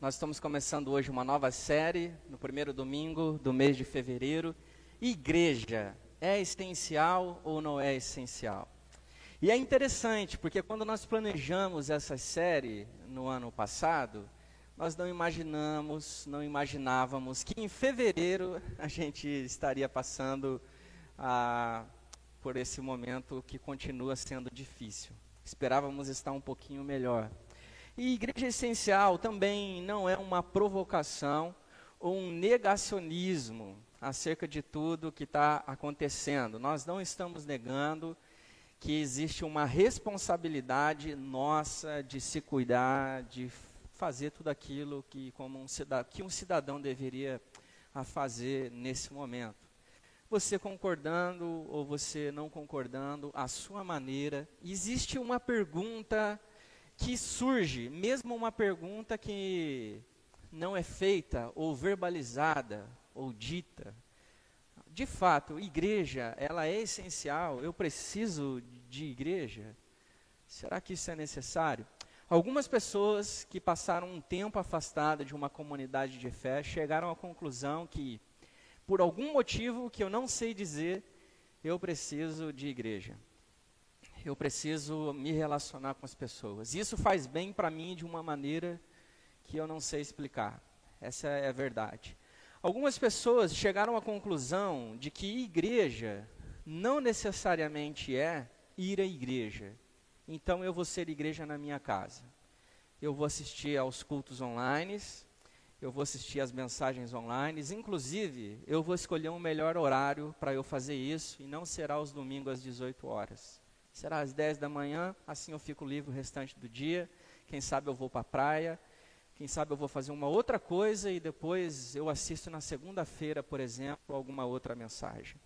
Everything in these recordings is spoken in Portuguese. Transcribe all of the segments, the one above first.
Nós estamos começando hoje uma nova série, no primeiro domingo do mês de fevereiro. Igreja é essencial ou não é essencial? E é interessante, porque quando nós planejamos essa série no ano passado, nós não imaginamos, não imaginávamos que em fevereiro a gente estaria passando ah, por esse momento que continua sendo difícil. Esperávamos estar um pouquinho melhor. E igreja essencial também não é uma provocação ou um negacionismo acerca de tudo que está acontecendo. Nós não estamos negando que existe uma responsabilidade nossa de se cuidar, de fazer tudo aquilo que, como um cidadão, que um cidadão deveria fazer nesse momento. Você concordando ou você não concordando, a sua maneira. Existe uma pergunta que surge, mesmo uma pergunta que não é feita ou verbalizada ou dita. De fato, igreja, ela é essencial. Eu preciso de igreja. Será que isso é necessário? Algumas pessoas que passaram um tempo afastadas de uma comunidade de fé chegaram à conclusão que, por algum motivo que eu não sei dizer, eu preciso de igreja eu preciso me relacionar com as pessoas. Isso faz bem para mim de uma maneira que eu não sei explicar. Essa é a verdade. Algumas pessoas chegaram à conclusão de que igreja não necessariamente é ir à igreja. Então eu vou ser igreja na minha casa. Eu vou assistir aos cultos online, eu vou assistir às mensagens online, inclusive eu vou escolher um melhor horário para eu fazer isso e não será aos domingos às 18 horas. Será às 10 da manhã, assim eu fico livre o restante do dia. Quem sabe eu vou para a praia, quem sabe eu vou fazer uma outra coisa e depois eu assisto na segunda-feira, por exemplo, alguma outra mensagem.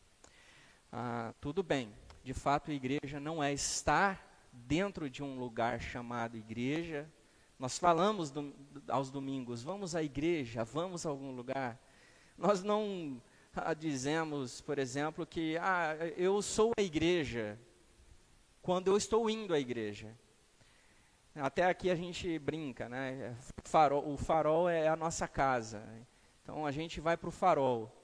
Ah, tudo bem, de fato a igreja não é estar dentro de um lugar chamado igreja. Nós falamos do, aos domingos, vamos à igreja, vamos a algum lugar. Nós não ah, dizemos, por exemplo, que ah, eu sou a igreja, quando eu estou indo à igreja. Até aqui a gente brinca, né? Farol, o farol é a nossa casa. Então a gente vai para o farol.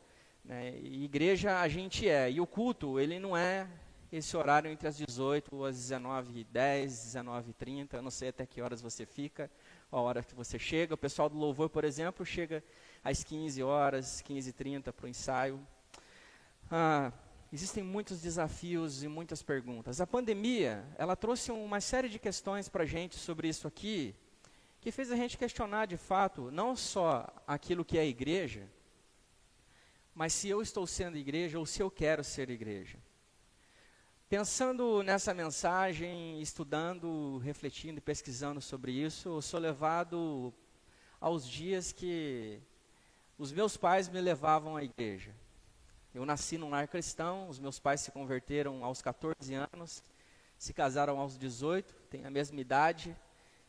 Né? Igreja a gente é. E o culto, ele não é esse horário entre as 18 às 19h10, 19h30. Eu não sei até que horas você fica, a hora que você chega. O pessoal do louvor, por exemplo, chega às 15 horas, 15h30 para o ensaio. Ah, existem muitos desafios e muitas perguntas. A pandemia, ela trouxe uma série de questões para a gente sobre isso aqui, que fez a gente questionar de fato, não só aquilo que é igreja, mas se eu estou sendo igreja ou se eu quero ser igreja. Pensando nessa mensagem, estudando, refletindo e pesquisando sobre isso, eu sou levado aos dias que os meus pais me levavam à igreja. Eu nasci num lar cristão, os meus pais se converteram aos 14 anos, se casaram aos 18, têm a mesma idade,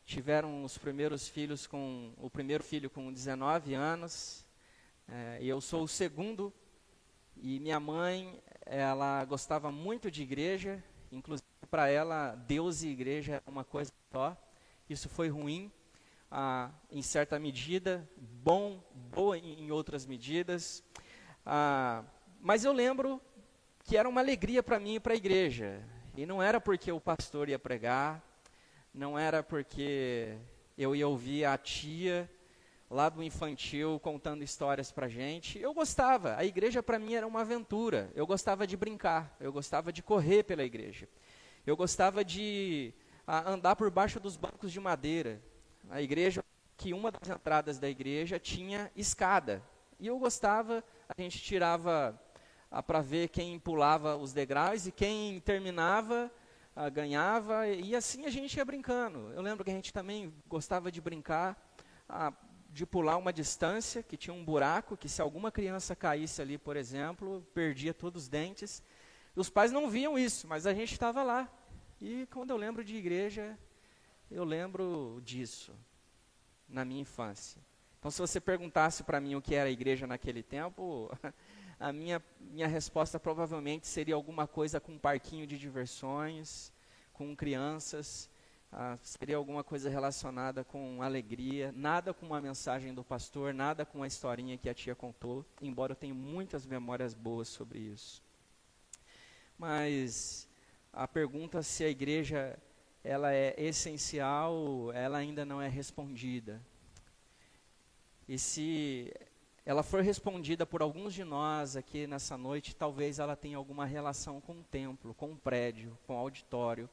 tiveram os primeiros filhos com o primeiro filho com 19 anos, é, eu sou o segundo. E minha mãe, ela gostava muito de igreja, inclusive para ela Deus e igreja é uma coisa só. Isso foi ruim, ah, em certa medida, bom, boa em, em outras medidas. Ah, mas eu lembro que era uma alegria para mim ir para a igreja. E não era porque o pastor ia pregar, não era porque eu ia ouvir a tia lá do infantil contando histórias para gente. Eu gostava, a igreja para mim era uma aventura. Eu gostava de brincar, eu gostava de correr pela igreja. Eu gostava de a, andar por baixo dos bancos de madeira. A igreja, que uma das entradas da igreja tinha escada. E eu gostava, a gente tirava para ver quem pulava os degraus e quem terminava ah, ganhava, e assim a gente ia brincando. Eu lembro que a gente também gostava de brincar, ah, de pular uma distância, que tinha um buraco, que se alguma criança caísse ali, por exemplo, perdia todos os dentes. Os pais não viam isso, mas a gente estava lá. E quando eu lembro de igreja, eu lembro disso, na minha infância. Então, se você perguntasse para mim o que era a igreja naquele tempo, a minha, minha resposta provavelmente seria alguma coisa com um parquinho de diversões, com crianças, ah, seria alguma coisa relacionada com alegria, nada com uma mensagem do pastor, nada com a historinha que a tia contou, embora eu tenha muitas memórias boas sobre isso. Mas a pergunta se a igreja ela é essencial, ela ainda não é respondida. E se ela for respondida por alguns de nós aqui nessa noite, talvez ela tenha alguma relação com o templo, com o prédio, com o auditório,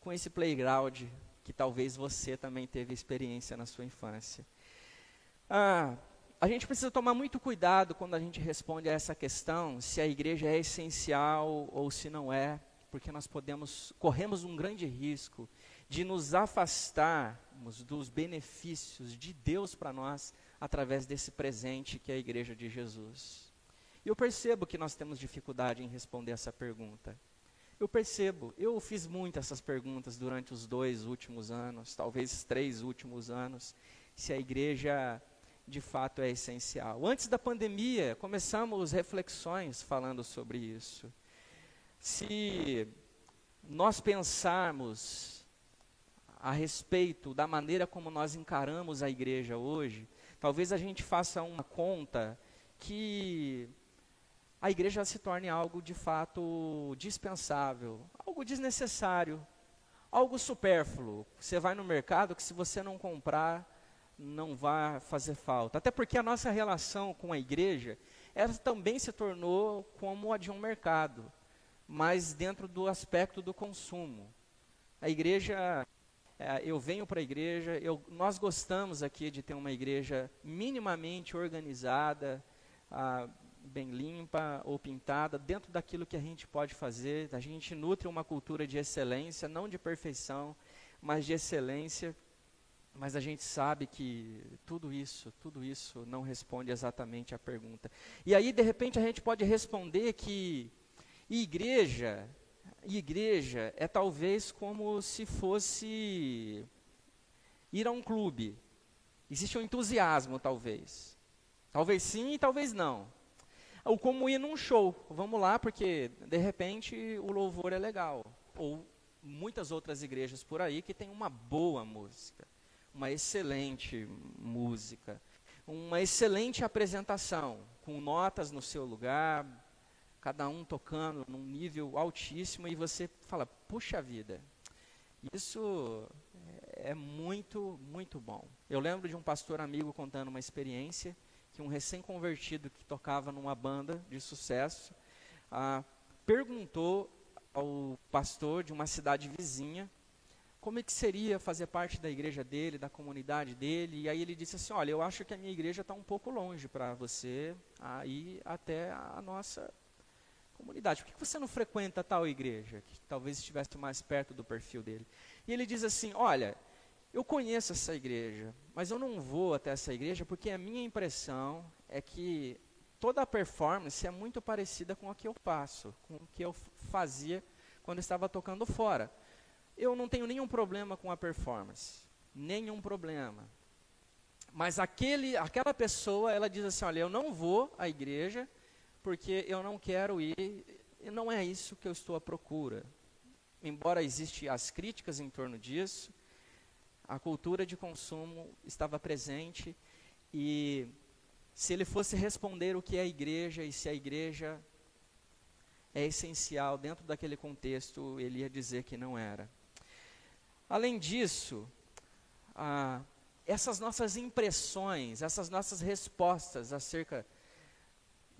com esse playground que talvez você também teve experiência na sua infância. Ah, a gente precisa tomar muito cuidado quando a gente responde a essa questão, se a igreja é essencial ou se não é, porque nós podemos, corremos um grande risco de nos afastarmos dos benefícios de Deus para nós através desse presente que é a igreja de Jesus. E eu percebo que nós temos dificuldade em responder essa pergunta. Eu percebo, eu fiz muitas essas perguntas durante os dois últimos anos, talvez três últimos anos, se a igreja de fato é essencial. Antes da pandemia, começamos reflexões falando sobre isso. Se nós pensarmos a respeito da maneira como nós encaramos a igreja hoje, talvez a gente faça uma conta que a igreja se torne algo de fato dispensável, algo desnecessário, algo supérfluo. Você vai no mercado que se você não comprar, não vai fazer falta. Até porque a nossa relação com a igreja, ela também se tornou como a de um mercado, mas dentro do aspecto do consumo. A igreja, é, eu venho para a igreja, eu, nós gostamos aqui de ter uma igreja minimamente organizada, ah, bem limpa ou pintada, dentro daquilo que a gente pode fazer. A gente nutre uma cultura de excelência, não de perfeição, mas de excelência. Mas a gente sabe que tudo isso, tudo isso não responde exatamente à pergunta. E aí, de repente, a gente pode responder que igreja, igreja é talvez como se fosse ir a um clube. Existe um entusiasmo, talvez. Talvez sim e talvez não ou como ir num show. Vamos lá, porque de repente o louvor é legal. Ou muitas outras igrejas por aí que tem uma boa música, uma excelente música, uma excelente apresentação, com notas no seu lugar, cada um tocando num nível altíssimo, e você fala: puxa vida, isso é muito, muito bom. Eu lembro de um pastor amigo contando uma experiência que um recém-convertido que tocava numa banda de sucesso ah, perguntou ao pastor de uma cidade vizinha como é que seria fazer parte da igreja dele, da comunidade dele. E aí ele disse assim: Olha, eu acho que a minha igreja está um pouco longe para você ir até a nossa comunidade. Por que você não frequenta tal igreja, que talvez estivesse mais perto do perfil dele? E ele diz assim: Olha, eu conheço essa igreja, mas eu não vou até essa igreja porque a minha impressão é que toda a performance é muito parecida com a que eu faço, com o que eu fazia quando estava tocando fora. Eu não tenho nenhum problema com a performance, nenhum problema. Mas aquele, aquela pessoa, ela diz assim, olha, eu não vou à igreja porque eu não quero ir, e não é isso que eu estou à procura. Embora existam as críticas em torno disso, a cultura de consumo estava presente e se ele fosse responder o que é a igreja e se a igreja é essencial dentro daquele contexto, ele ia dizer que não era. Além disso, ah, essas nossas impressões, essas nossas respostas acerca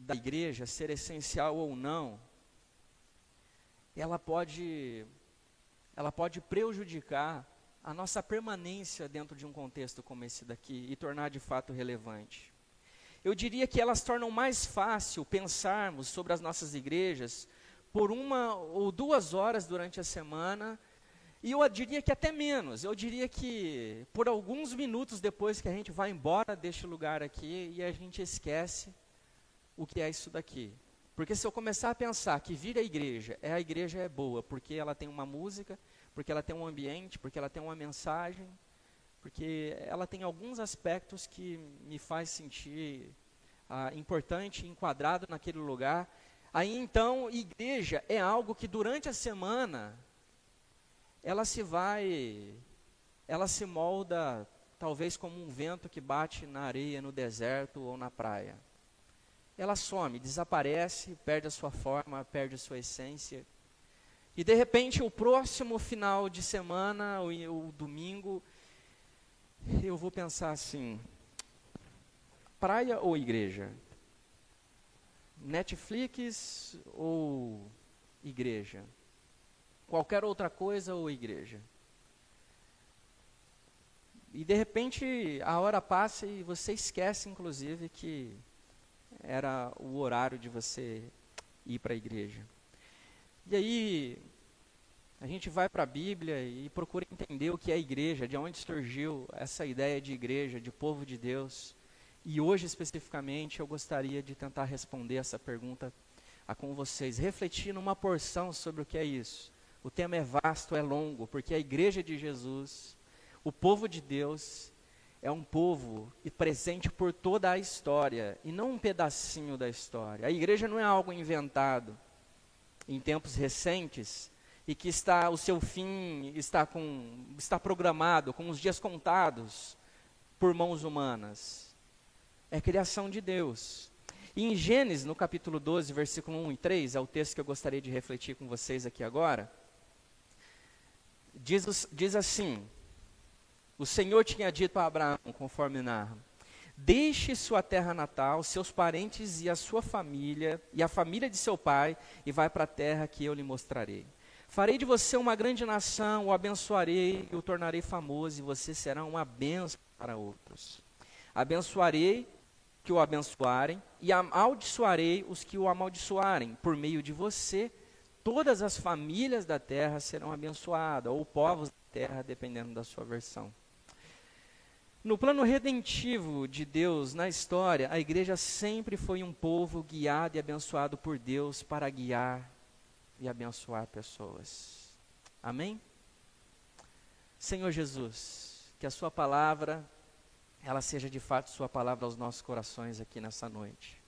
da igreja ser essencial ou não, ela pode, ela pode prejudicar a nossa permanência dentro de um contexto como esse daqui e tornar de fato relevante. Eu diria que elas tornam mais fácil pensarmos sobre as nossas igrejas por uma ou duas horas durante a semana, e eu diria que até menos. Eu diria que por alguns minutos depois que a gente vai embora deste lugar aqui e a gente esquece o que é isso daqui. Porque se eu começar a pensar que vir à igreja, é a igreja é boa, porque ela tem uma música, porque ela tem um ambiente, porque ela tem uma mensagem, porque ela tem alguns aspectos que me faz sentir ah, importante, enquadrado naquele lugar. Aí então, igreja é algo que durante a semana ela se vai ela se molda talvez como um vento que bate na areia, no deserto ou na praia. Ela some, desaparece, perde a sua forma, perde a sua essência. E de repente, o próximo final de semana, o, o domingo, eu vou pensar assim: praia ou igreja? Netflix ou igreja? Qualquer outra coisa ou igreja? E de repente a hora passa e você esquece, inclusive, que era o horário de você ir para a igreja. E aí a gente vai para a Bíblia e procura entender o que é igreja, de onde surgiu essa ideia de igreja, de povo de Deus. E hoje especificamente eu gostaria de tentar responder essa pergunta a com vocês, refletir numa porção sobre o que é isso. O tema é vasto, é longo, porque a igreja de Jesus, o povo de Deus, é um povo e presente por toda a história, e não um pedacinho da história. A igreja não é algo inventado em tempos recentes e que está o seu fim está com está programado com os dias contados por mãos humanas. É criação de Deus. E em Gênesis, no capítulo 12, versículo 1 e 3, é o texto que eu gostaria de refletir com vocês aqui agora. Diz, diz assim: O Senhor tinha dito a Abraão, conforme narra: Deixe sua terra natal, seus parentes e a sua família, e a família de seu pai, e vai para a terra que eu lhe mostrarei. Farei de você uma grande nação, o abençoarei e o tornarei famoso, e você será uma bênção para outros. Abençoarei que o abençoarem, e amaldiçoarei os que o amaldiçoarem. Por meio de você, todas as famílias da terra serão abençoadas, ou povos da terra, dependendo da sua versão. No plano redentivo de Deus na história, a igreja sempre foi um povo guiado e abençoado por Deus para guiar e abençoar pessoas. Amém? Senhor Jesus, que a Sua palavra, ela seja de fato Sua palavra aos nossos corações aqui nessa noite.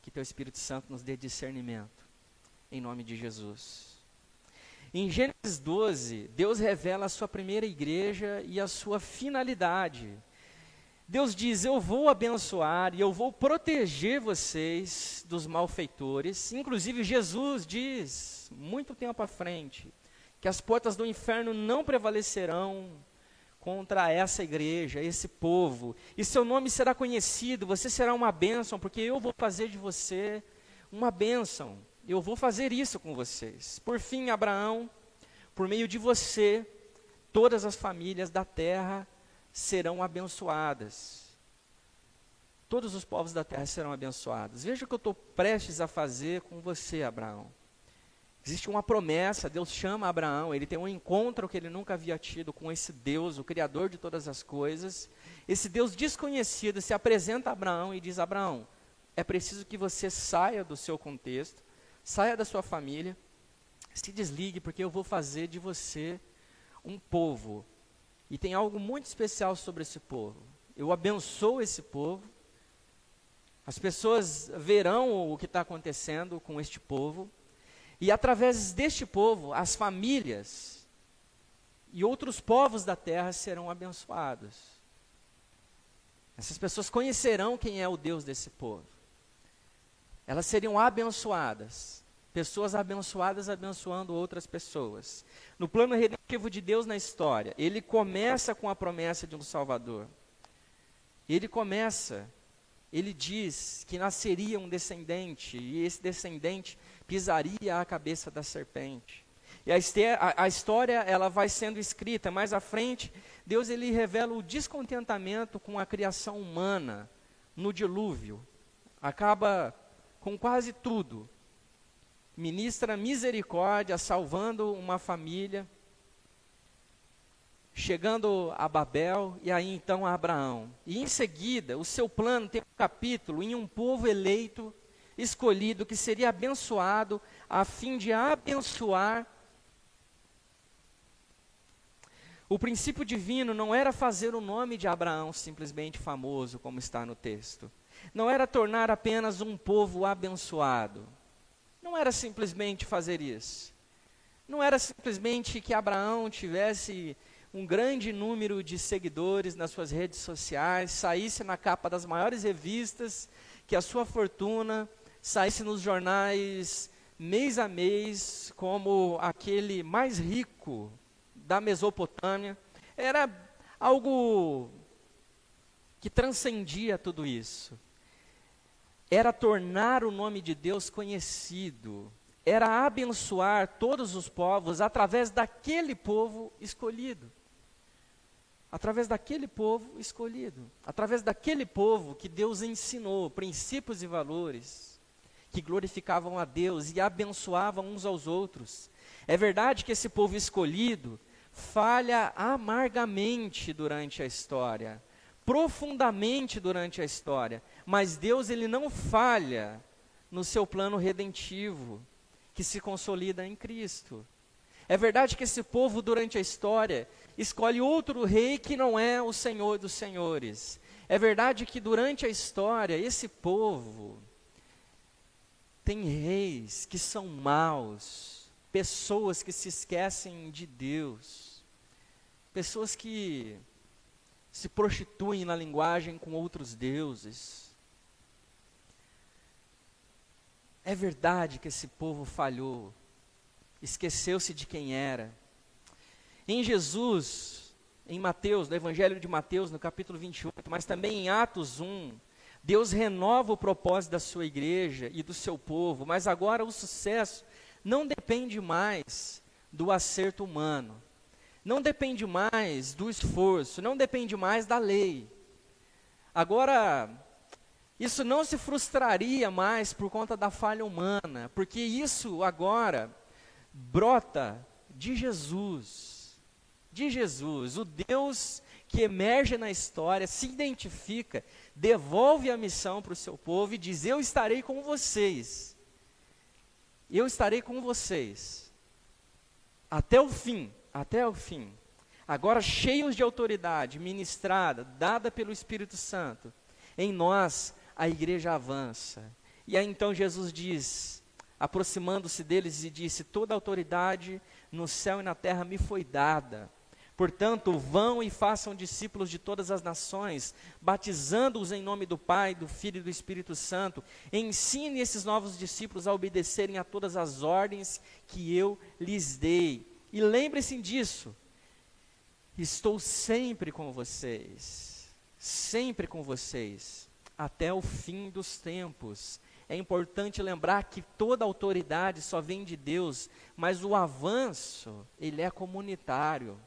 Que Teu Espírito Santo nos dê discernimento, em nome de Jesus. Em Gênesis 12, Deus revela a sua primeira igreja e a sua finalidade. Deus diz: Eu vou abençoar e eu vou proteger vocês dos malfeitores. Inclusive, Jesus diz, muito tempo à frente, que as portas do inferno não prevalecerão contra essa igreja, esse povo. E seu nome será conhecido, você será uma bênção, porque eu vou fazer de você uma bênção. Eu vou fazer isso com vocês. Por fim, Abraão, por meio de você, todas as famílias da terra serão abençoadas. Todos os povos da terra serão abençoados. Veja o que eu estou prestes a fazer com você, Abraão. Existe uma promessa, Deus chama Abraão, ele tem um encontro que ele nunca havia tido com esse Deus, o Criador de todas as coisas. Esse Deus desconhecido se apresenta a Abraão e diz: Abraão, é preciso que você saia do seu contexto, Saia da sua família, se desligue, porque eu vou fazer de você um povo. E tem algo muito especial sobre esse povo. Eu abençoo esse povo. As pessoas verão o que está acontecendo com este povo. E através deste povo, as famílias e outros povos da terra serão abençoados. Essas pessoas conhecerão quem é o Deus desse povo elas seriam abençoadas. Pessoas abençoadas abençoando outras pessoas. No plano redentivo de Deus na história, ele começa com a promessa de um Salvador. Ele começa, ele diz que nasceria um descendente, e esse descendente pisaria a cabeça da serpente. E a, a, a, história ela vai sendo escrita. Mais à frente, Deus ele revela o descontentamento com a criação humana no dilúvio. Acaba com quase tudo. Ministra misericórdia, salvando uma família, chegando a Babel e aí então a Abraão. E em seguida, o seu plano tem um capítulo em um povo eleito, escolhido, que seria abençoado a fim de abençoar. O princípio divino não era fazer o nome de Abraão simplesmente famoso, como está no texto não era tornar apenas um povo abençoado. Não era simplesmente fazer isso. Não era simplesmente que Abraão tivesse um grande número de seguidores nas suas redes sociais, saísse na capa das maiores revistas, que a sua fortuna saísse nos jornais mês a mês como aquele mais rico da Mesopotâmia. Era algo que transcendia tudo isso. Era tornar o nome de Deus conhecido, era abençoar todos os povos através daquele povo escolhido. Através daquele povo escolhido, através daquele povo que Deus ensinou princípios e valores que glorificavam a Deus e abençoavam uns aos outros. É verdade que esse povo escolhido falha amargamente durante a história, profundamente durante a história, mas Deus ele não falha no seu plano redentivo que se consolida em Cristo. É verdade que esse povo durante a história escolhe outro rei que não é o Senhor dos senhores. É verdade que durante a história esse povo tem reis que são maus, pessoas que se esquecem de Deus, pessoas que se prostituem na linguagem com outros deuses. É verdade que esse povo falhou, esqueceu-se de quem era. Em Jesus, em Mateus, no Evangelho de Mateus, no capítulo 28, mas também em Atos 1, Deus renova o propósito da sua igreja e do seu povo, mas agora o sucesso não depende mais do acerto humano, não depende mais do esforço, não depende mais da lei. Agora, isso não se frustraria mais por conta da falha humana, porque isso agora brota de Jesus. De Jesus, o Deus que emerge na história, se identifica, devolve a missão para o seu povo e diz: Eu estarei com vocês. Eu estarei com vocês. Até o fim, até o fim. Agora cheios de autoridade ministrada, dada pelo Espírito Santo, em nós a igreja avança. E aí então Jesus diz, aproximando-se deles e disse: Toda autoridade no céu e na terra me foi dada. Portanto, vão e façam discípulos de todas as nações, batizando-os em nome do Pai, do Filho e do Espírito Santo. Ensine esses novos discípulos a obedecerem a todas as ordens que eu lhes dei. E lembre-se disso. Estou sempre com vocês, sempre com vocês, até o fim dos tempos. É importante lembrar que toda autoridade só vem de Deus, mas o avanço, ele é comunitário.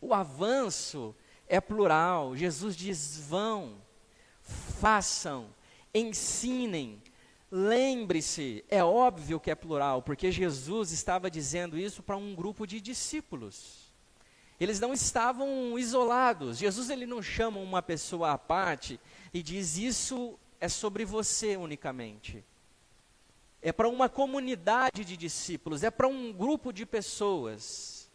O avanço é plural. Jesus diz: vão, façam, ensinem. Lembre-se, é óbvio que é plural, porque Jesus estava dizendo isso para um grupo de discípulos. Eles não estavam isolados. Jesus ele não chama uma pessoa à parte e diz isso é sobre você unicamente. É para uma comunidade de discípulos, é para um grupo de pessoas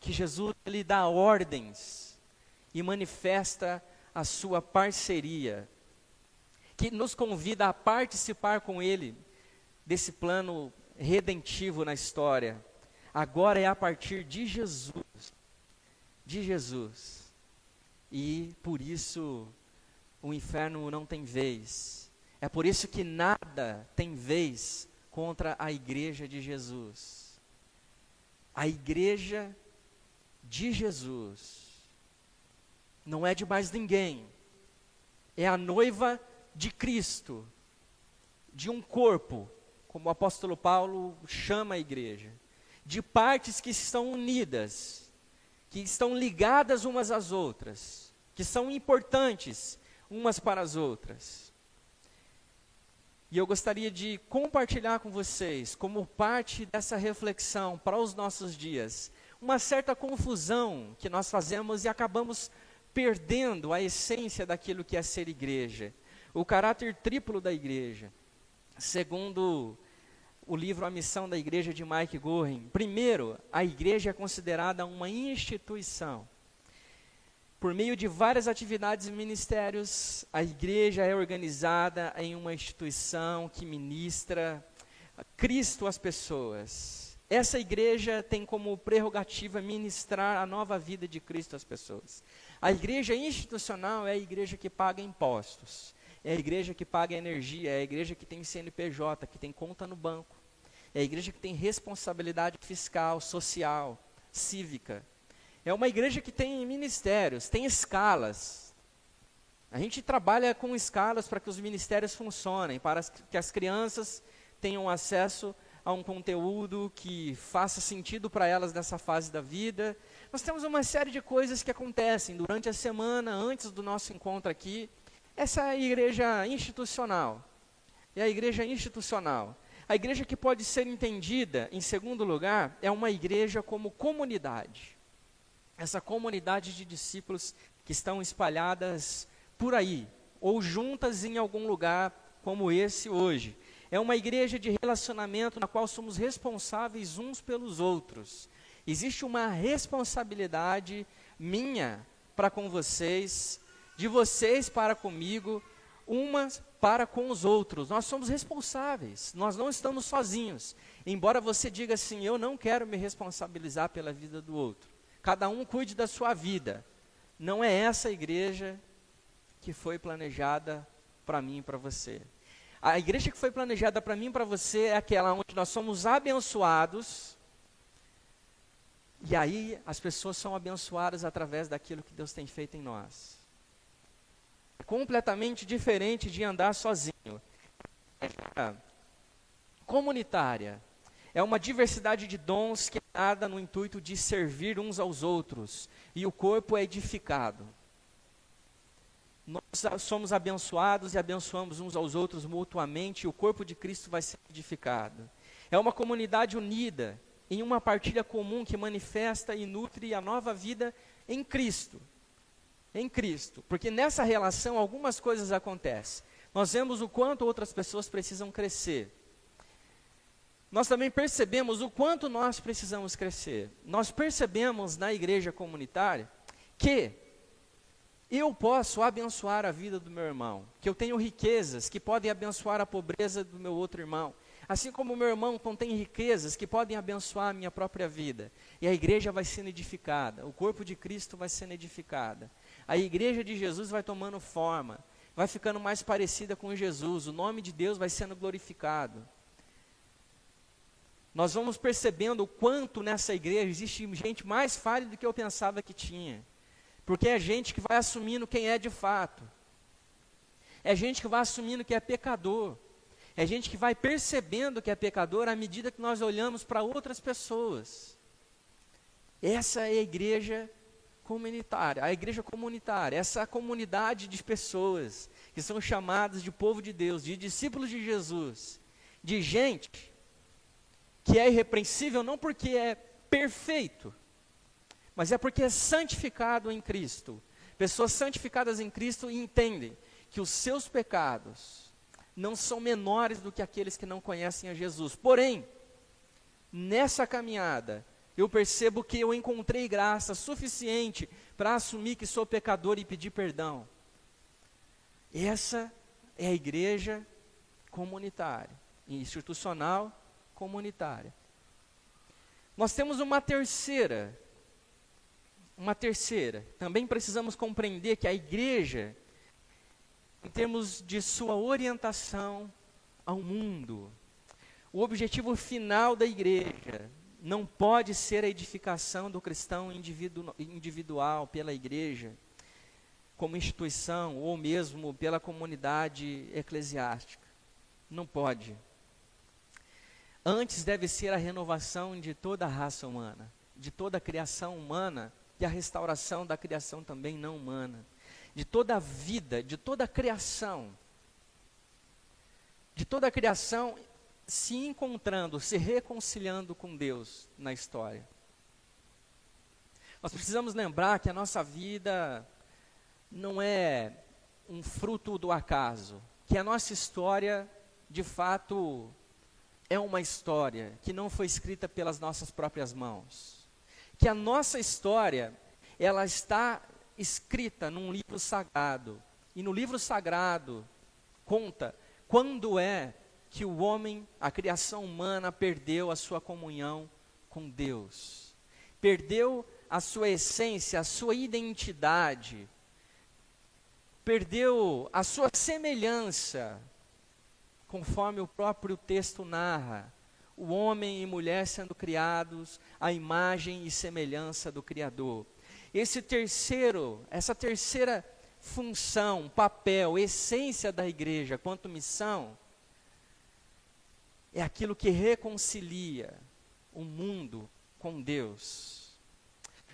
que Jesus lhe dá ordens e manifesta a sua parceria, que nos convida a participar com Ele desse plano redentivo na história. Agora é a partir de Jesus, de Jesus. E por isso o inferno não tem vez. É por isso que nada tem vez contra a igreja de Jesus. A igreja de Jesus. Não é de mais ninguém. É a noiva de Cristo, de um corpo, como o apóstolo Paulo chama a igreja, de partes que estão unidas, que estão ligadas umas às outras, que são importantes umas para as outras. E eu gostaria de compartilhar com vocês, como parte dessa reflexão para os nossos dias, uma certa confusão que nós fazemos e acabamos perdendo a essência daquilo que é ser igreja, o caráter triplo da igreja. Segundo o livro A Missão da Igreja de Mike Gorin, primeiro, a igreja é considerada uma instituição. Por meio de várias atividades e ministérios, a igreja é organizada em uma instituição que ministra Cristo às pessoas Essa igreja tem como prerrogativa ministrar a nova vida de Cristo às pessoas. A igreja institucional é a igreja que paga impostos, é a igreja que paga energia, é a igreja que tem CNPJ, que tem conta no banco, é a igreja que tem responsabilidade fiscal, social, cívica. É uma igreja que tem ministérios, tem escalas. A gente trabalha com escalas para que os ministérios funcionem, para que as crianças tenham acesso a um conteúdo que faça sentido para elas nessa fase da vida, nós temos uma série de coisas que acontecem durante a semana, antes do nosso encontro aqui. Essa é a igreja institucional. É a igreja institucional. A igreja que pode ser entendida, em segundo lugar, é uma igreja como comunidade. Essa comunidade de discípulos que estão espalhadas por aí, ou juntas em algum lugar como esse hoje. É uma igreja de relacionamento na qual somos responsáveis uns pelos outros. Existe uma responsabilidade minha para com vocês, de vocês para comigo, umas para com os outros. Nós somos responsáveis, nós não estamos sozinhos. Embora você diga assim, eu não quero me responsabilizar pela vida do outro. Cada um cuide da sua vida. Não é essa igreja que foi planejada para mim e para você. A igreja que foi planejada para mim e para você é aquela onde nós somos abençoados e aí as pessoas são abençoadas através daquilo que Deus tem feito em nós. É completamente diferente de andar sozinho. É comunitária é uma diversidade de dons que é no intuito de servir uns aos outros e o corpo é edificado. Nós somos abençoados e abençoamos uns aos outros mutuamente e o corpo de Cristo vai ser edificado. É uma comunidade unida em uma partilha comum que manifesta e nutre a nova vida em Cristo. Em Cristo. Porque nessa relação algumas coisas acontecem. Nós vemos o quanto outras pessoas precisam crescer. Nós também percebemos o quanto nós precisamos crescer. Nós percebemos na igreja comunitária que eu posso abençoar a vida do meu irmão, que eu tenho riquezas que podem abençoar a pobreza do meu outro irmão, Assim como o meu irmão contém riquezas que podem abençoar a minha própria vida. E a igreja vai sendo edificada, o corpo de Cristo vai sendo edificada. A igreja de Jesus vai tomando forma, vai ficando mais parecida com Jesus, o nome de Deus vai sendo glorificado. Nós vamos percebendo o quanto nessa igreja existe gente mais falha do que eu pensava que tinha. Porque é gente que vai assumindo quem é de fato. É gente que vai assumindo que é pecador. É gente que vai percebendo que é pecador à medida que nós olhamos para outras pessoas. Essa é a igreja comunitária, a igreja comunitária, essa comunidade de pessoas que são chamadas de povo de Deus, de discípulos de Jesus, de gente que é irrepreensível não porque é perfeito, mas é porque é santificado em Cristo. Pessoas santificadas em Cristo entendem que os seus pecados não são menores do que aqueles que não conhecem a Jesus. Porém, nessa caminhada, eu percebo que eu encontrei graça suficiente para assumir que sou pecador e pedir perdão. Essa é a igreja comunitária, institucional comunitária. Nós temos uma terceira, uma terceira. Também precisamos compreender que a igreja em termos de sua orientação ao mundo. O objetivo final da igreja não pode ser a edificação do cristão individu individual pela igreja, como instituição, ou mesmo pela comunidade eclesiástica. Não pode. Antes deve ser a renovação de toda a raça humana, de toda a criação humana e a restauração da criação também não humana de toda a vida, de toda a criação, de toda a criação se encontrando, se reconciliando com Deus na história. Nós precisamos lembrar que a nossa vida não é um fruto do acaso, que a nossa história, de fato, é uma história que não foi escrita pelas nossas próprias mãos. Que a nossa história, ela está escrita num livro sagrado. E no livro sagrado conta quando é que o homem, a criação humana, perdeu a sua comunhão com Deus. Perdeu a sua essência, a sua identidade. Perdeu a sua semelhança, conforme o próprio texto narra. O homem e mulher sendo criados à imagem e semelhança do Criador. Esse terceiro, essa terceira função, papel, essência da igreja quanto missão, é aquilo que reconcilia o mundo com Deus.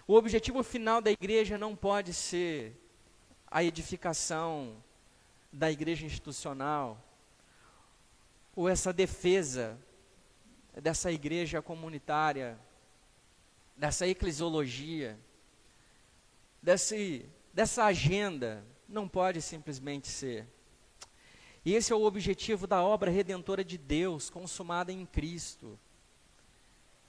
O objetivo final da igreja não pode ser a edificação da igreja institucional, ou essa defesa dessa igreja comunitária, dessa eclesiologia, desse dessa agenda não pode simplesmente ser. E esse é o objetivo da obra redentora de Deus, consumada em Cristo.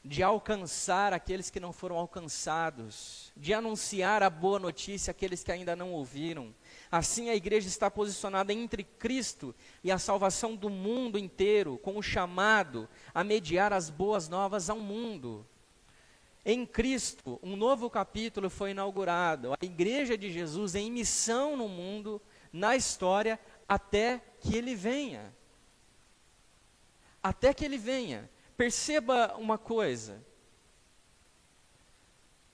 De alcançar aqueles que não foram alcançados, de anunciar a boa notícia àqueles que ainda não ouviram. Assim a igreja está posicionada entre Cristo e a salvação do mundo inteiro, com o chamado a mediar as boas novas ao mundo. Em Cristo, um novo capítulo foi inaugurado. A igreja de Jesus em missão no mundo, na história, até que ele venha. Até que ele venha. Perceba uma coisa.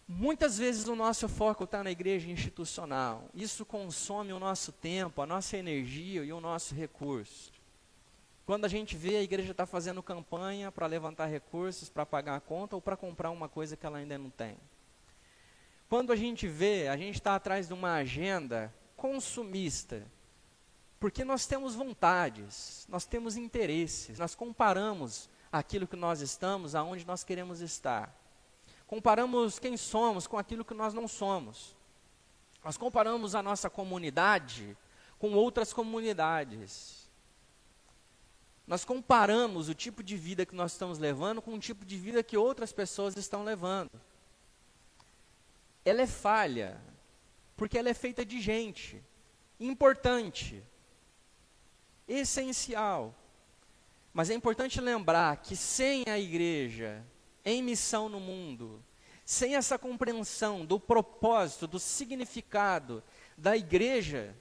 Muitas vezes o nosso foco está na igreja institucional. Isso consome o nosso tempo, a nossa energia e o nosso recurso. Quando a gente vê a igreja está fazendo campanha para levantar recursos, para pagar a conta ou para comprar uma coisa que ela ainda não tem. Quando a gente vê, a gente está atrás de uma agenda consumista, porque nós temos vontades, nós temos interesses, nós comparamos aquilo que nós estamos aonde nós queremos estar. Comparamos quem somos com aquilo que nós não somos. Nós comparamos a nossa comunidade com outras comunidades. Nós comparamos o tipo de vida que nós estamos levando com o tipo de vida que outras pessoas estão levando. Ela é falha, porque ela é feita de gente, importante, essencial. Mas é importante lembrar que sem a igreja em missão no mundo, sem essa compreensão do propósito, do significado da igreja,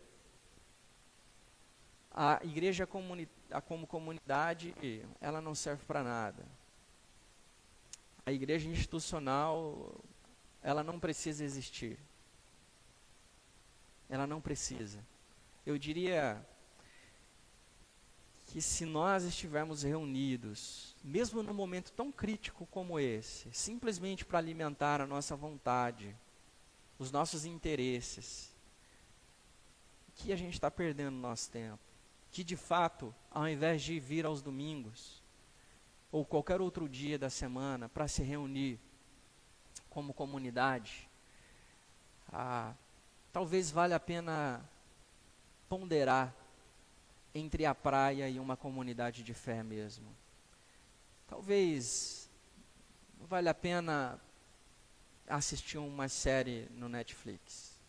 a igreja comunitária como comunidade, ela não serve para nada. A igreja institucional, ela não precisa existir. Ela não precisa. Eu diria que se nós estivermos reunidos, mesmo num momento tão crítico como esse, simplesmente para alimentar a nossa vontade, os nossos interesses, que a gente está perdendo nosso tempo que de fato, ao invés de vir aos domingos ou qualquer outro dia da semana para se reunir como comunidade, ah, talvez valha a pena ponderar entre a praia e uma comunidade de fé mesmo. Talvez valha a pena assistir uma série no Netflix.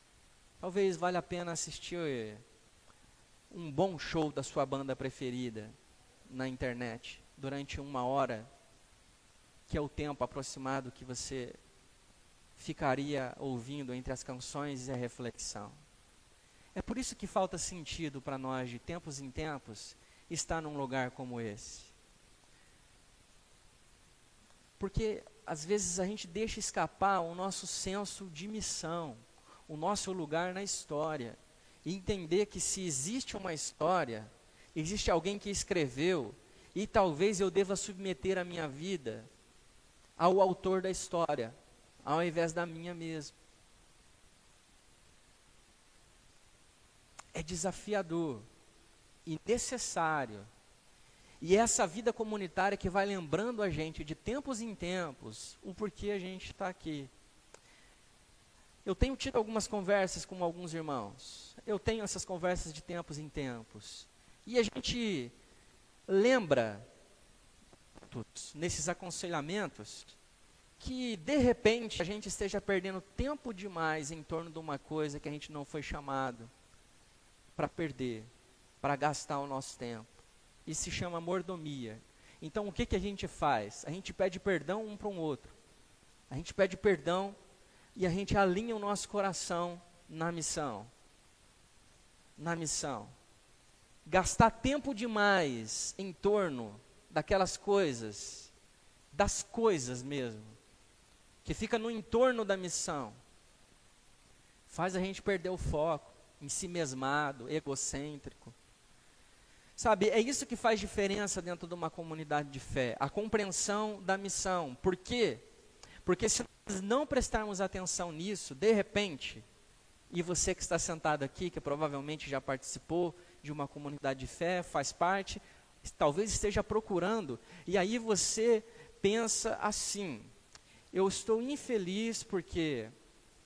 Talvez valha a pena assistir um bom show da sua banda preferida na internet durante uma hora, que é o tempo aproximado que você ficaria ouvindo entre as canções e a reflexão. É por isso que falta sentido para nós, de tempos em tempos, estar num lugar como esse. Porque às vezes a gente deixa escapar o nosso senso de missão, o nosso lugar na história e entender que se existe uma história, existe alguém que escreveu, e talvez eu deva submeter a minha vida ao autor da história, ao invés da minha mesmo. É desafiador e necessário. E é essa vida comunitária que vai lembrando a gente de tempos em tempos o porquê a gente está aqui. Eu tenho tido algumas conversas com alguns irmãos eu tenho essas conversas de tempos em tempos. E a gente lembra, nesses aconselhamentos, que de repente a gente esteja perdendo tempo demais em torno de uma coisa que a gente não foi chamado para perder, para gastar o nosso tempo. Isso se chama mordomia. Então o que, que a gente faz? A gente pede perdão um para o um outro. A gente pede perdão e a gente alinha o nosso coração na missão. Na missão. Gastar tempo demais em torno daquelas coisas, das coisas mesmo, que fica no entorno da missão, faz a gente perder o foco, em si mesmado, egocêntrico. Sabe, é isso que faz diferença dentro de uma comunidade de fé, a compreensão da missão. Por quê? Porque se nós não prestarmos atenção nisso, de repente, e você que está sentado aqui, que provavelmente já participou de uma comunidade de fé, faz parte, talvez esteja procurando, e aí você pensa assim: eu estou infeliz porque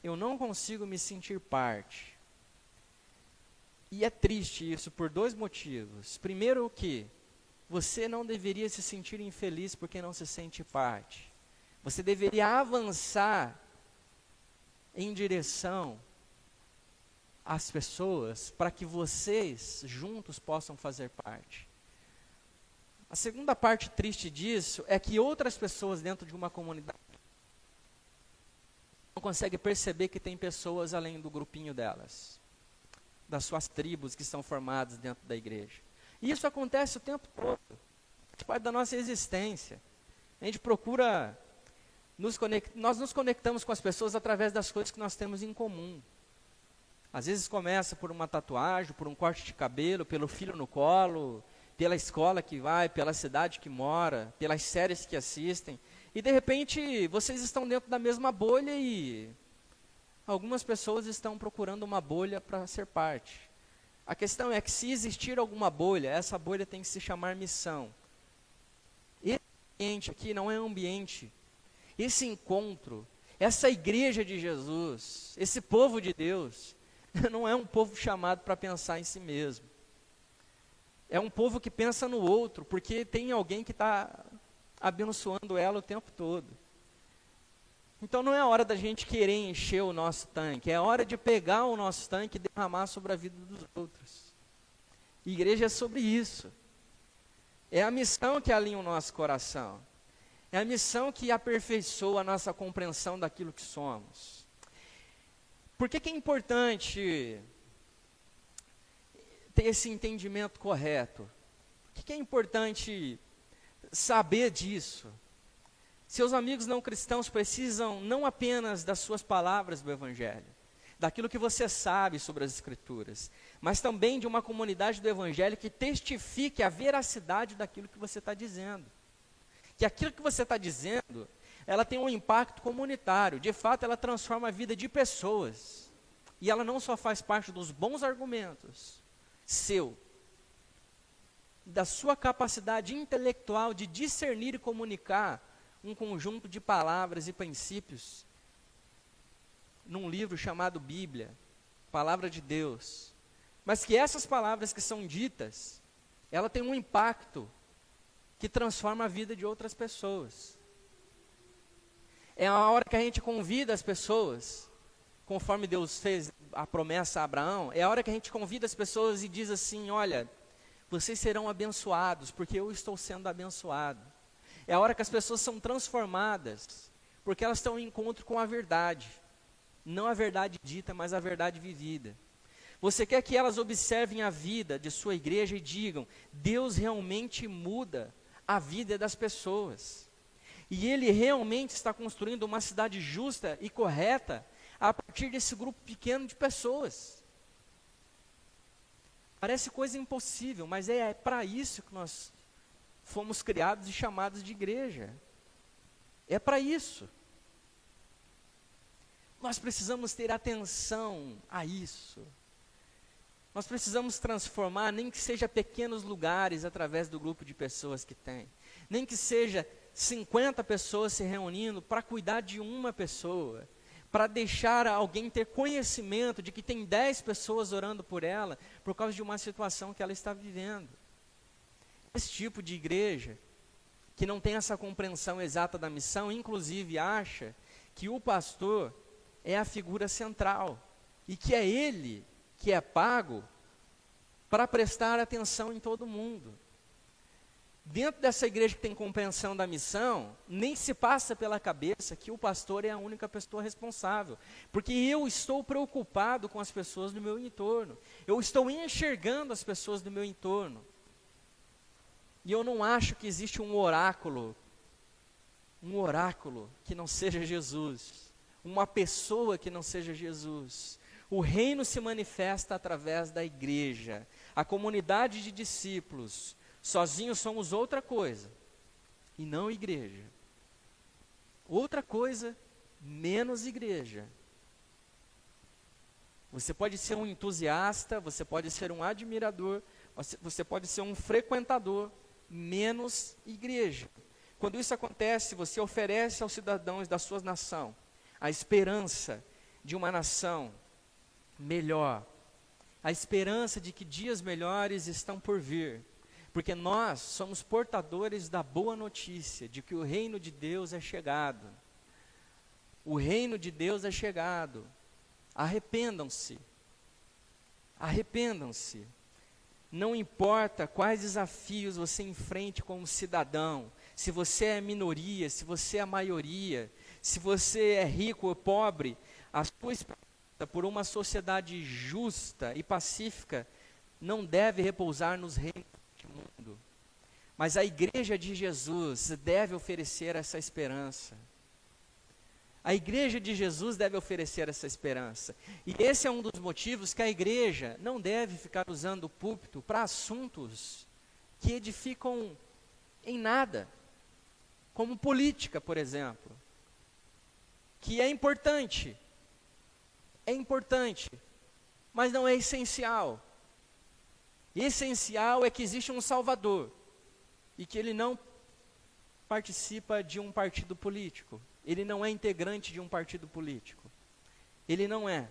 eu não consigo me sentir parte. E é triste isso por dois motivos. Primeiro, que? Você não deveria se sentir infeliz porque não se sente parte. Você deveria avançar em direção às pessoas para que vocês juntos possam fazer parte. A segunda parte triste disso é que outras pessoas dentro de uma comunidade não conseguem perceber que tem pessoas além do grupinho delas, das suas tribos que são formadas dentro da igreja. E isso acontece o tempo todo, faz parte da nossa existência. A gente procura nos nós nos conectamos com as pessoas através das coisas que nós temos em comum. Às vezes começa por uma tatuagem, por um corte de cabelo, pelo filho no colo, pela escola que vai, pela cidade que mora, pelas séries que assistem. E de repente vocês estão dentro da mesma bolha e algumas pessoas estão procurando uma bolha para ser parte. A questão é que se existir alguma bolha, essa bolha tem que se chamar missão. Esse ambiente aqui não é ambiente. Esse encontro, essa igreja de Jesus, esse povo de Deus, não é um povo chamado para pensar em si mesmo é um povo que pensa no outro, porque tem alguém que está abençoando ela o tempo todo. Então não é hora da gente querer encher o nosso tanque, é hora de pegar o nosso tanque e derramar sobre a vida dos outros. igreja é sobre isso. É a missão que alinha o nosso coração. É a missão que aperfeiçoa a nossa compreensão daquilo que somos. Por que, que é importante ter esse entendimento correto. O que é importante saber disso? Seus amigos não cristãos precisam não apenas das suas palavras do Evangelho, daquilo que você sabe sobre as Escrituras, mas também de uma comunidade do Evangelho que testifique a veracidade daquilo que você está dizendo. Que aquilo que você está dizendo, ela tem um impacto comunitário, de fato, ela transforma a vida de pessoas. E ela não só faz parte dos bons argumentos, seu, da sua capacidade intelectual de discernir e comunicar um conjunto de palavras e princípios num livro chamado Bíblia, Palavra de Deus. Mas que essas palavras que são ditas, ela tem um impacto que transforma a vida de outras pessoas. É a hora que a gente convida as pessoas, conforme Deus fez a promessa a Abraão, é a hora que a gente convida as pessoas e diz assim: olha, vocês serão abençoados, porque eu estou sendo abençoado. É a hora que as pessoas são transformadas, porque elas estão em encontro com a verdade. Não a verdade dita, mas a verdade vivida. Você quer que elas observem a vida de sua igreja e digam: Deus realmente muda a vida das pessoas. E Ele realmente está construindo uma cidade justa e correta a partir desse grupo pequeno de pessoas. Parece coisa impossível, mas é, é para isso que nós fomos criados e chamados de igreja. É para isso. Nós precisamos ter atenção a isso. Nós precisamos transformar, nem que seja pequenos lugares através do grupo de pessoas que tem. Nem que seja 50 pessoas se reunindo para cuidar de uma pessoa para deixar alguém ter conhecimento de que tem dez pessoas orando por ela por causa de uma situação que ela está vivendo. Esse tipo de igreja, que não tem essa compreensão exata da missão, inclusive acha que o pastor é a figura central e que é ele que é pago para prestar atenção em todo mundo. dentro dessa igreja que tem compreensão da missão, nem se passa pela cabeça que o pastor é a única pessoa responsável. Porque eu estou preocupado com as pessoas do meu entorno. Eu estou enxergando as pessoas do meu entorno. E eu não acho que existe um oráculo, um oráculo que não seja Jesus, uma pessoa que não seja Jesus. O reino se manifesta através da igreja, a comunidade de discípulos, Sozinhos somos outra coisa, e não igreja. Outra coisa, menos igreja. Você pode ser um entusiasta, você pode ser um admirador, você pode ser um frequentador, menos igreja. Quando isso acontece, você oferece aos cidadãos da sua nação a esperança de uma nação melhor, a esperança de que dias melhores estão por vir. Porque nós somos portadores da boa notícia de que o reino de Deus é chegado. O reino de Deus é chegado. Arrependam-se. Arrependam-se. Não importa quais desafios você enfrente como cidadão, se você é minoria, se você é maioria, se você é rico ou pobre, a sua esperança por uma sociedade justa e pacífica não deve repousar nos reinos mundo. Mas a igreja de Jesus deve oferecer essa esperança. A igreja de Jesus deve oferecer essa esperança. E esse é um dos motivos que a igreja não deve ficar usando o púlpito para assuntos que edificam em nada, como política, por exemplo, que é importante. É importante, mas não é essencial. Essencial é que existe um Salvador e que ele não participa de um partido político. Ele não é integrante de um partido político. Ele não é.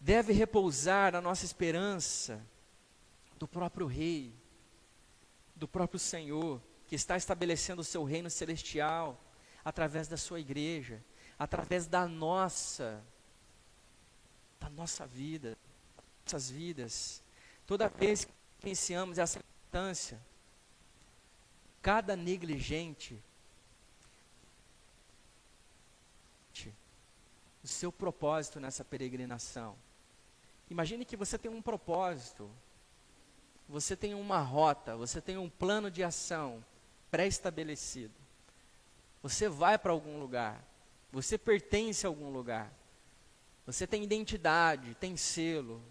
Deve repousar a nossa esperança do próprio Rei, do próprio Senhor, que está estabelecendo o seu reino celestial através da sua igreja, através da nossa, da nossa vida, nossas vidas. Toda vez que iniciamos essa importância, cada negligente, o seu propósito nessa peregrinação. Imagine que você tem um propósito, você tem uma rota, você tem um plano de ação pré-estabelecido. Você vai para algum lugar, você pertence a algum lugar, você tem identidade, tem selo,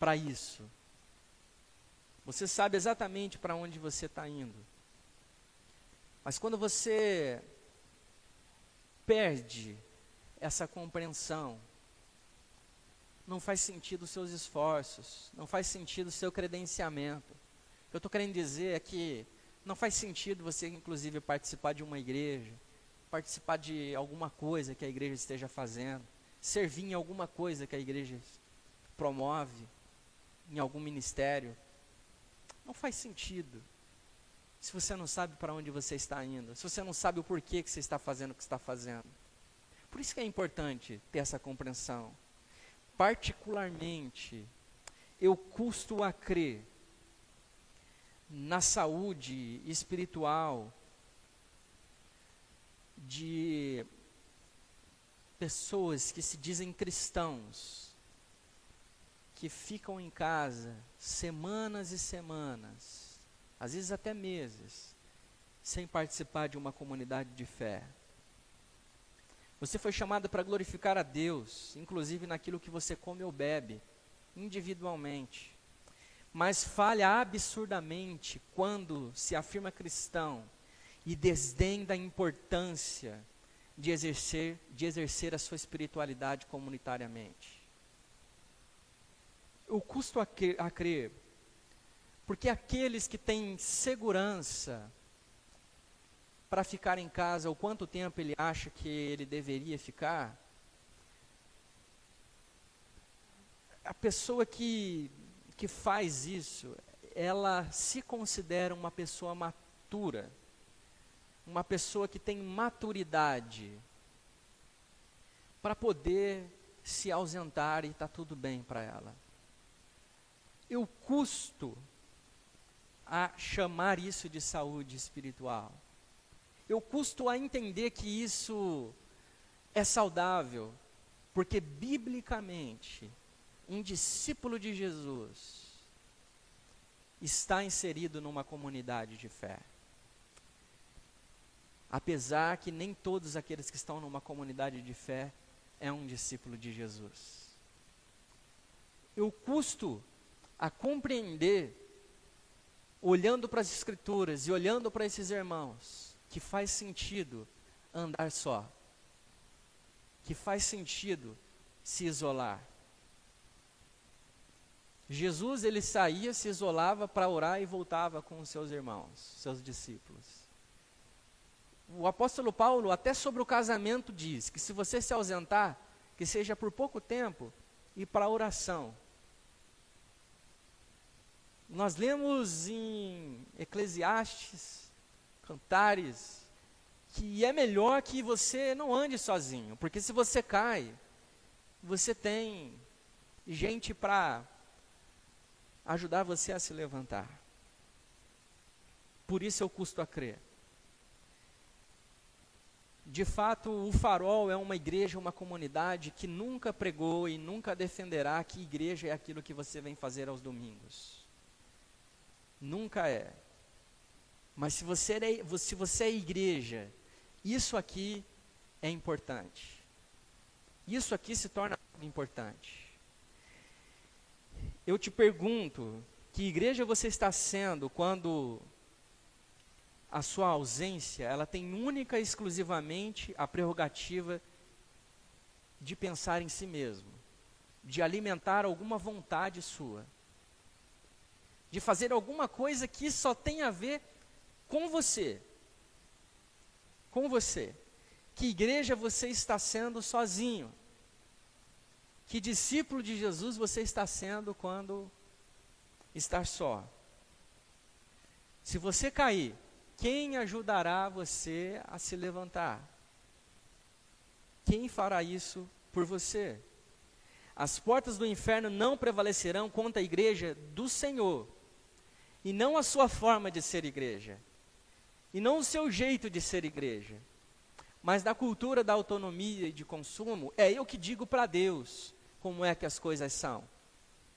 para isso. Você sabe exatamente para onde você está indo. Mas quando você perde essa compreensão, não faz sentido os seus esforços, não faz sentido o seu credenciamento. O que eu estou querendo dizer é que não faz sentido você, inclusive, participar de uma igreja, participar de alguma coisa que a igreja esteja fazendo, servir em alguma coisa que a igreja promove em algum ministério. Não faz sentido. Se você não sabe para onde você está indo, se você não sabe o porquê que você está fazendo o que está fazendo. Por isso que é importante ter essa compreensão. Particularmente, eu custo a crer na saúde espiritual de pessoas que se dizem cristãos, que ficam em casa semanas e semanas, às vezes até meses, sem participar de uma comunidade de fé. Você foi chamado para glorificar a Deus, inclusive naquilo que você come ou bebe, individualmente. Mas falha absurdamente quando se afirma cristão e desdém da importância de exercer, de exercer a sua espiritualidade comunitariamente o custo a, que, a crer. Porque aqueles que têm segurança para ficar em casa, o quanto tempo ele acha que ele deveria ficar, a pessoa que, que faz isso, ela se considera uma pessoa matura, uma pessoa que tem maturidade para poder se ausentar e está tudo bem para ela eu custo a chamar isso de saúde espiritual. Eu custo a entender que isso é saudável, porque biblicamente, um discípulo de Jesus está inserido numa comunidade de fé. Apesar que nem todos aqueles que estão numa comunidade de fé é um discípulo de Jesus. Eu custo a compreender, olhando para as Escrituras e olhando para esses irmãos, que faz sentido andar só, que faz sentido se isolar. Jesus ele saía, se isolava para orar e voltava com os seus irmãos, seus discípulos o apóstolo Paulo, até sobre o casamento, diz que se você se ausentar, que seja por pouco tempo e para oração. Nós lemos em Eclesiastes, Cantares, que é melhor que você não ande sozinho, porque se você cai, você tem gente para ajudar você a se levantar. Por isso eu custo a crer. De fato, o Farol é uma igreja, uma comunidade que nunca pregou e nunca defenderá que igreja é aquilo que você vem fazer aos domingos. Nunca é. Mas se você é, se você é igreja, isso aqui é importante. Isso aqui se torna importante. Eu te pergunto, que igreja você está sendo quando a sua ausência, ela tem única e exclusivamente a prerrogativa de pensar em si mesmo, de alimentar alguma vontade sua, de fazer alguma coisa que só tem a ver com você. Com você. Que igreja você está sendo sozinho? Que discípulo de Jesus você está sendo quando está só? Se você cair, quem ajudará você a se levantar? Quem fará isso por você? As portas do inferno não prevalecerão contra a igreja do Senhor, e não a sua forma de ser igreja, e não o seu jeito de ser igreja, mas da cultura da autonomia e de consumo, é eu que digo para Deus como é que as coisas são.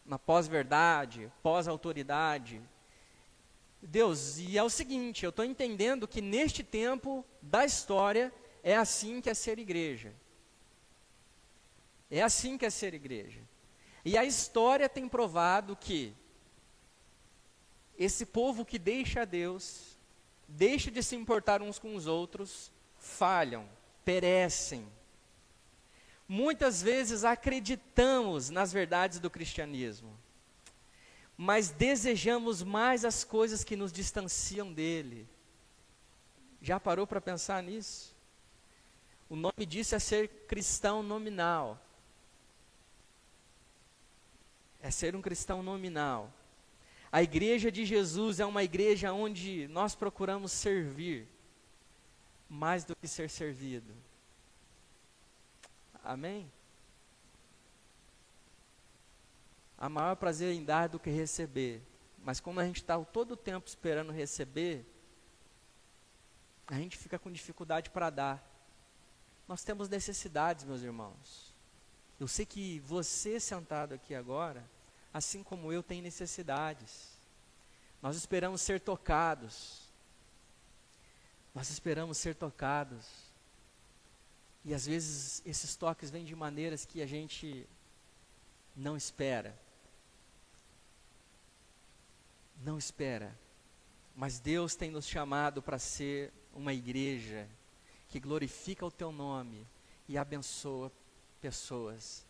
Na pós-verdade, pós-autoridade, Deus, e é o seguinte, eu estou entendendo que neste tempo da história é assim que é ser igreja. É assim que é ser igreja. E a história tem provado que esse povo que deixa Deus, deixa de se importar uns com os outros, falham, perecem. Muitas vezes acreditamos nas verdades do cristianismo mas desejamos mais as coisas que nos distanciam dele. Já parou para pensar nisso? O nome disso é ser cristão nominal. É ser um cristão nominal. A igreja de Jesus é uma igreja onde nós procuramos servir mais do que ser servido. Amém? há maior prazer em dar do que receber. Mas como a gente está todo o tempo esperando receber, a gente fica com dificuldade para dar. Nós temos necessidades, meus irmãos. Eu sei que você sentado aqui agora, assim como eu, tem necessidades. Nós esperamos ser tocados. Nós esperamos ser tocados. E às vezes esses toques vêm de maneiras que a gente não espera. Não espera. Mas Deus tem nos chamado para ser uma igreja que glorifica o teu nome e abençoa pessoas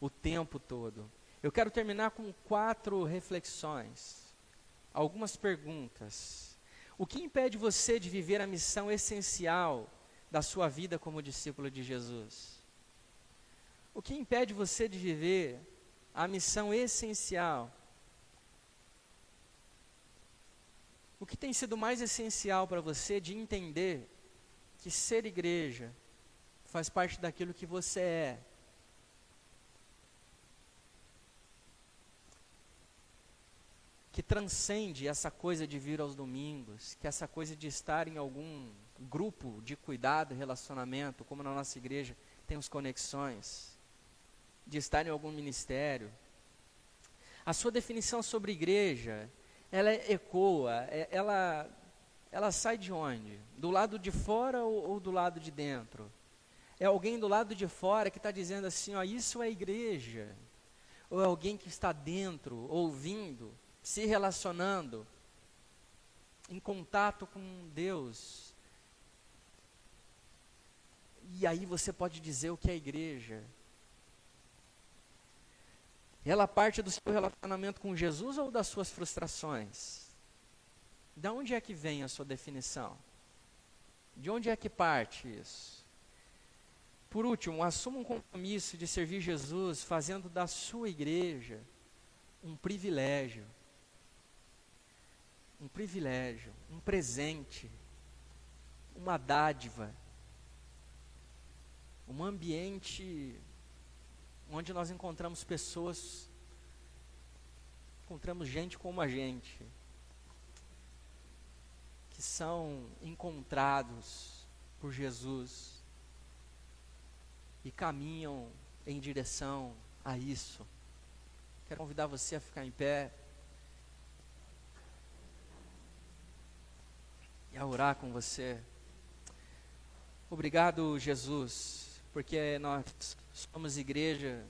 o tempo todo. Eu quero terminar com quatro reflexões, algumas perguntas. O que impede você de viver a missão essencial da sua vida como discípulo de Jesus? O que impede você de viver a missão essencial O que tem sido mais essencial para você de entender que ser igreja faz parte daquilo que você é? Que transcende essa coisa de vir aos domingos, que essa coisa de estar em algum grupo de cuidado, relacionamento, como na nossa igreja temos conexões, de estar em algum ministério. A sua definição sobre igreja, ela ecoa, é, ela, ela sai de onde? Do lado de fora ou, ou do lado de dentro? É alguém do lado de fora que está dizendo assim, ó, isso é igreja. Ou é alguém que está dentro, ouvindo, se relacionando, em contato com Deus. E aí você pode dizer o que é igreja. Ela parte do seu relacionamento com Jesus ou das suas frustrações? De onde é que vem a sua definição? De onde é que parte isso? Por último, assuma um compromisso de servir Jesus, fazendo da sua igreja um privilégio. Um privilégio, um presente, uma dádiva, um ambiente onde nós encontramos pessoas, encontramos gente como a gente, que são encontrados por Jesus e caminham em direção a isso. Quero convidar você a ficar em pé a orar com você. Obrigado, Jesus, porque nós somos igreja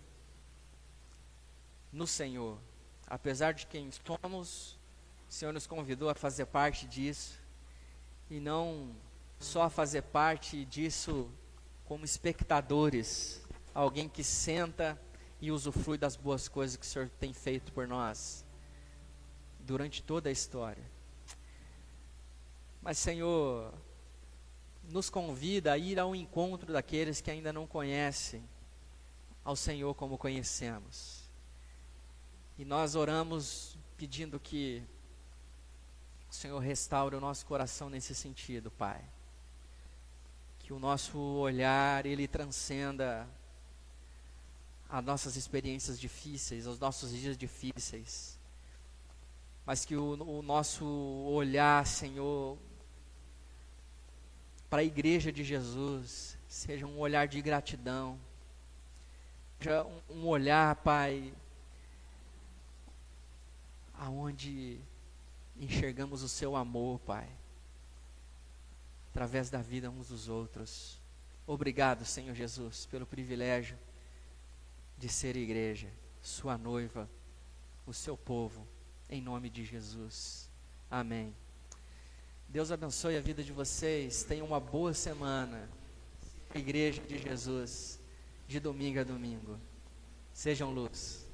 no Senhor. Apesar de quem somos, o Senhor nos convidou a fazer parte disso e não só a fazer parte disso como espectadores, alguém que senta e usufrui das boas coisas que o Senhor tem feito por nós durante toda a história. Mas, Senhor, nos convida a ir ao encontro daqueles que ainda não conhecem ao Senhor como conhecemos. E nós oramos pedindo que o Senhor restaure o nosso coração nesse sentido, Pai que o nosso olhar ele transcenda as nossas experiências difíceis, os nossos dias difíceis, mas que o, o nosso olhar, Senhor, para a igreja de Jesus seja um olhar de gratidão, seja um, olhar, Pai, aonde enxergamos o Seu amor, Pai através da vida uns dos outros. Obrigado, Senhor Jesus, pelo privilégio de ser igreja, sua noiva, o seu povo, em nome de Jesus. Amém. Deus abençoe a vida de vocês. Tenham uma boa semana. Igreja de Jesus, de domingo a domingo. Sejam luz.